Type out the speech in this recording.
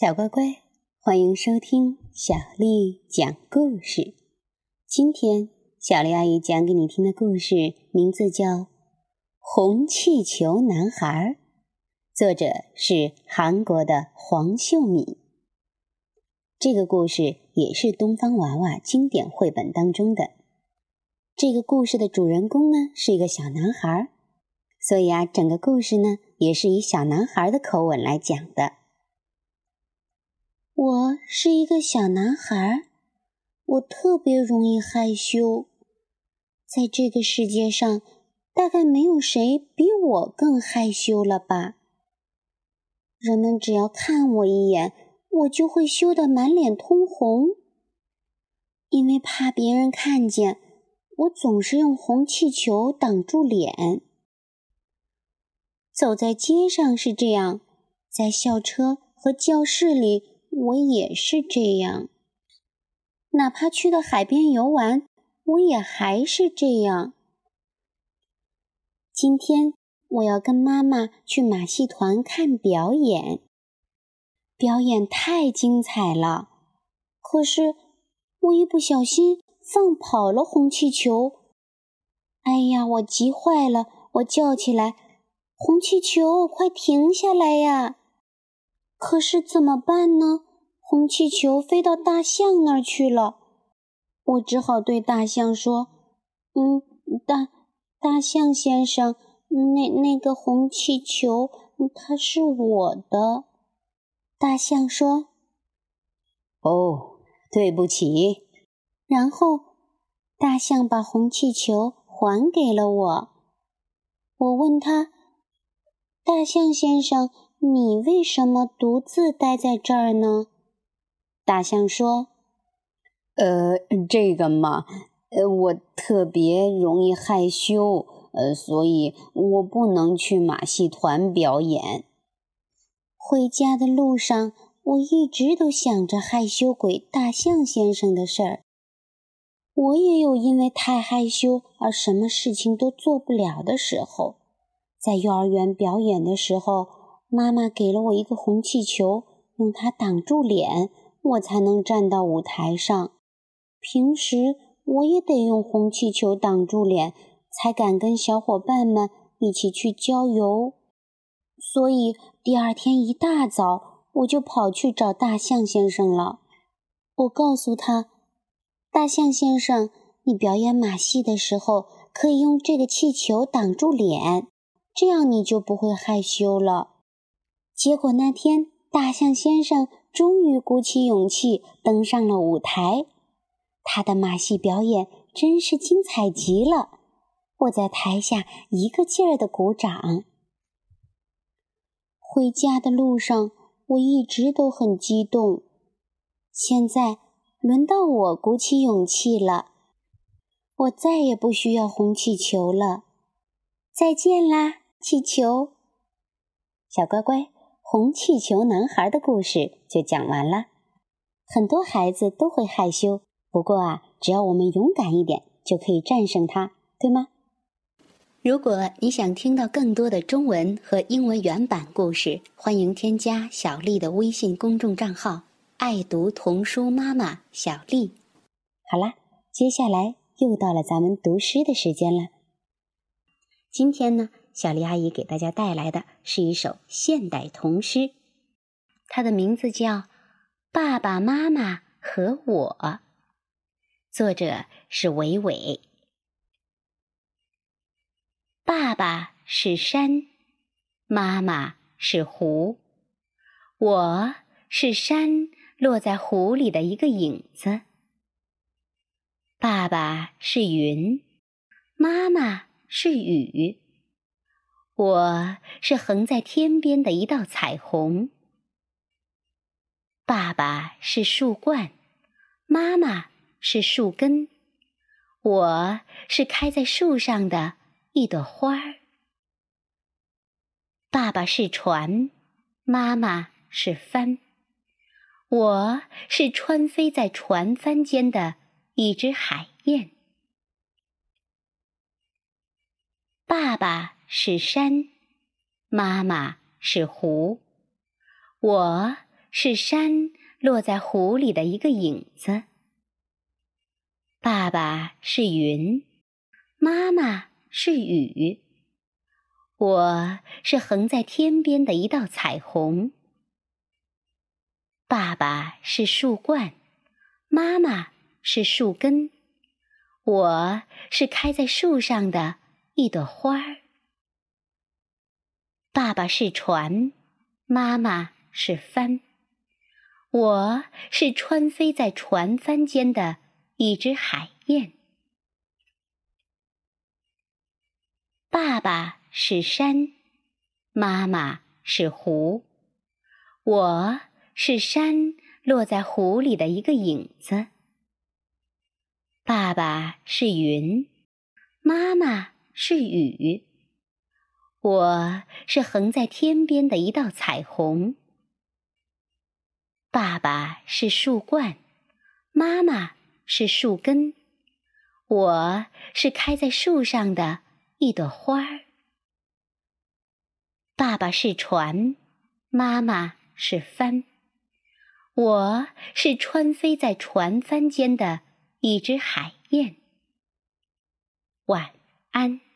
小乖乖，欢迎收听小丽讲故事。今天小丽阿姨讲给你听的故事名字叫《红气球男孩》，作者是韩国的黄秀敏。这个故事也是东方娃娃经典绘本当中的。这个故事的主人公呢是一个小男孩，所以啊，整个故事呢也是以小男孩的口吻来讲的。我是一个小男孩，我特别容易害羞，在这个世界上，大概没有谁比我更害羞了吧。人们只要看我一眼，我就会羞得满脸通红。因为怕别人看见，我总是用红气球挡住脸。走在街上是这样，在校车和教室里。我也是这样，哪怕去到海边游玩，我也还是这样。今天我要跟妈妈去马戏团看表演，表演太精彩了。可是我一不小心放跑了红气球，哎呀，我急坏了！我叫起来：“红气球，快停下来呀！”可是怎么办呢？红气球飞到大象那儿去了，我只好对大象说：“嗯，大大象先生，那那个红气球它是我的。”大象说：“哦，对不起。”然后大象把红气球还给了我。我问他：“大象先生，你为什么独自待在这儿呢？”大象说：“呃，这个嘛，呃，我特别容易害羞，呃，所以我不能去马戏团表演。回家的路上，我一直都想着害羞鬼大象先生的事儿。我也有因为太害羞而什么事情都做不了的时候。在幼儿园表演的时候，妈妈给了我一个红气球，用它挡住脸。”我才能站到舞台上。平时我也得用红气球挡住脸，才敢跟小伙伴们一起去郊游。所以第二天一大早，我就跑去找大象先生了。我告诉他：“大象先生，你表演马戏的时候可以用这个气球挡住脸，这样你就不会害羞了。”结果那天，大象先生。终于鼓起勇气登上了舞台，他的马戏表演真是精彩极了。我在台下一个劲儿的鼓掌。回家的路上，我一直都很激动。现在轮到我鼓起勇气了，我再也不需要红气球了。再见啦，气球，小乖乖。红气球男孩的故事就讲完了。很多孩子都会害羞，不过啊，只要我们勇敢一点，就可以战胜它，对吗？如果你想听到更多的中文和英文原版故事，欢迎添加小丽的微信公众账号“爱读童书妈妈小丽”。好啦，接下来又到了咱们读诗的时间了。今天呢？小丽阿姨给大家带来的是一首现代童诗，它的名字叫《爸爸妈妈和我》，作者是伟伟。爸爸是山，妈妈是湖，我是山落在湖里的一个影子。爸爸是云，妈妈是雨。我是横在天边的一道彩虹。爸爸是树冠，妈妈是树根，我是开在树上的一朵花儿。爸爸是船，妈妈是帆，我是穿飞在船帆间的一只海燕。爸爸。是山，妈妈是湖，我是山落在湖里的一个影子。爸爸是云，妈妈是雨。我是横在天边的一道彩虹。爸爸是树冠，妈妈是树根，我是开在树上的一朵花儿。爸爸是船，妈妈是帆，我是穿飞在船帆间的一只海燕。爸爸。是山，妈妈是湖，我是山落在湖里的一个影子。爸爸是云，妈妈是雨，我是横在天边的一道彩虹。爸爸是树冠，妈妈是树根，我是开在树上的一朵花儿。爸爸是船，妈妈是帆，我是穿飞在船帆间的一只海燕。晚安。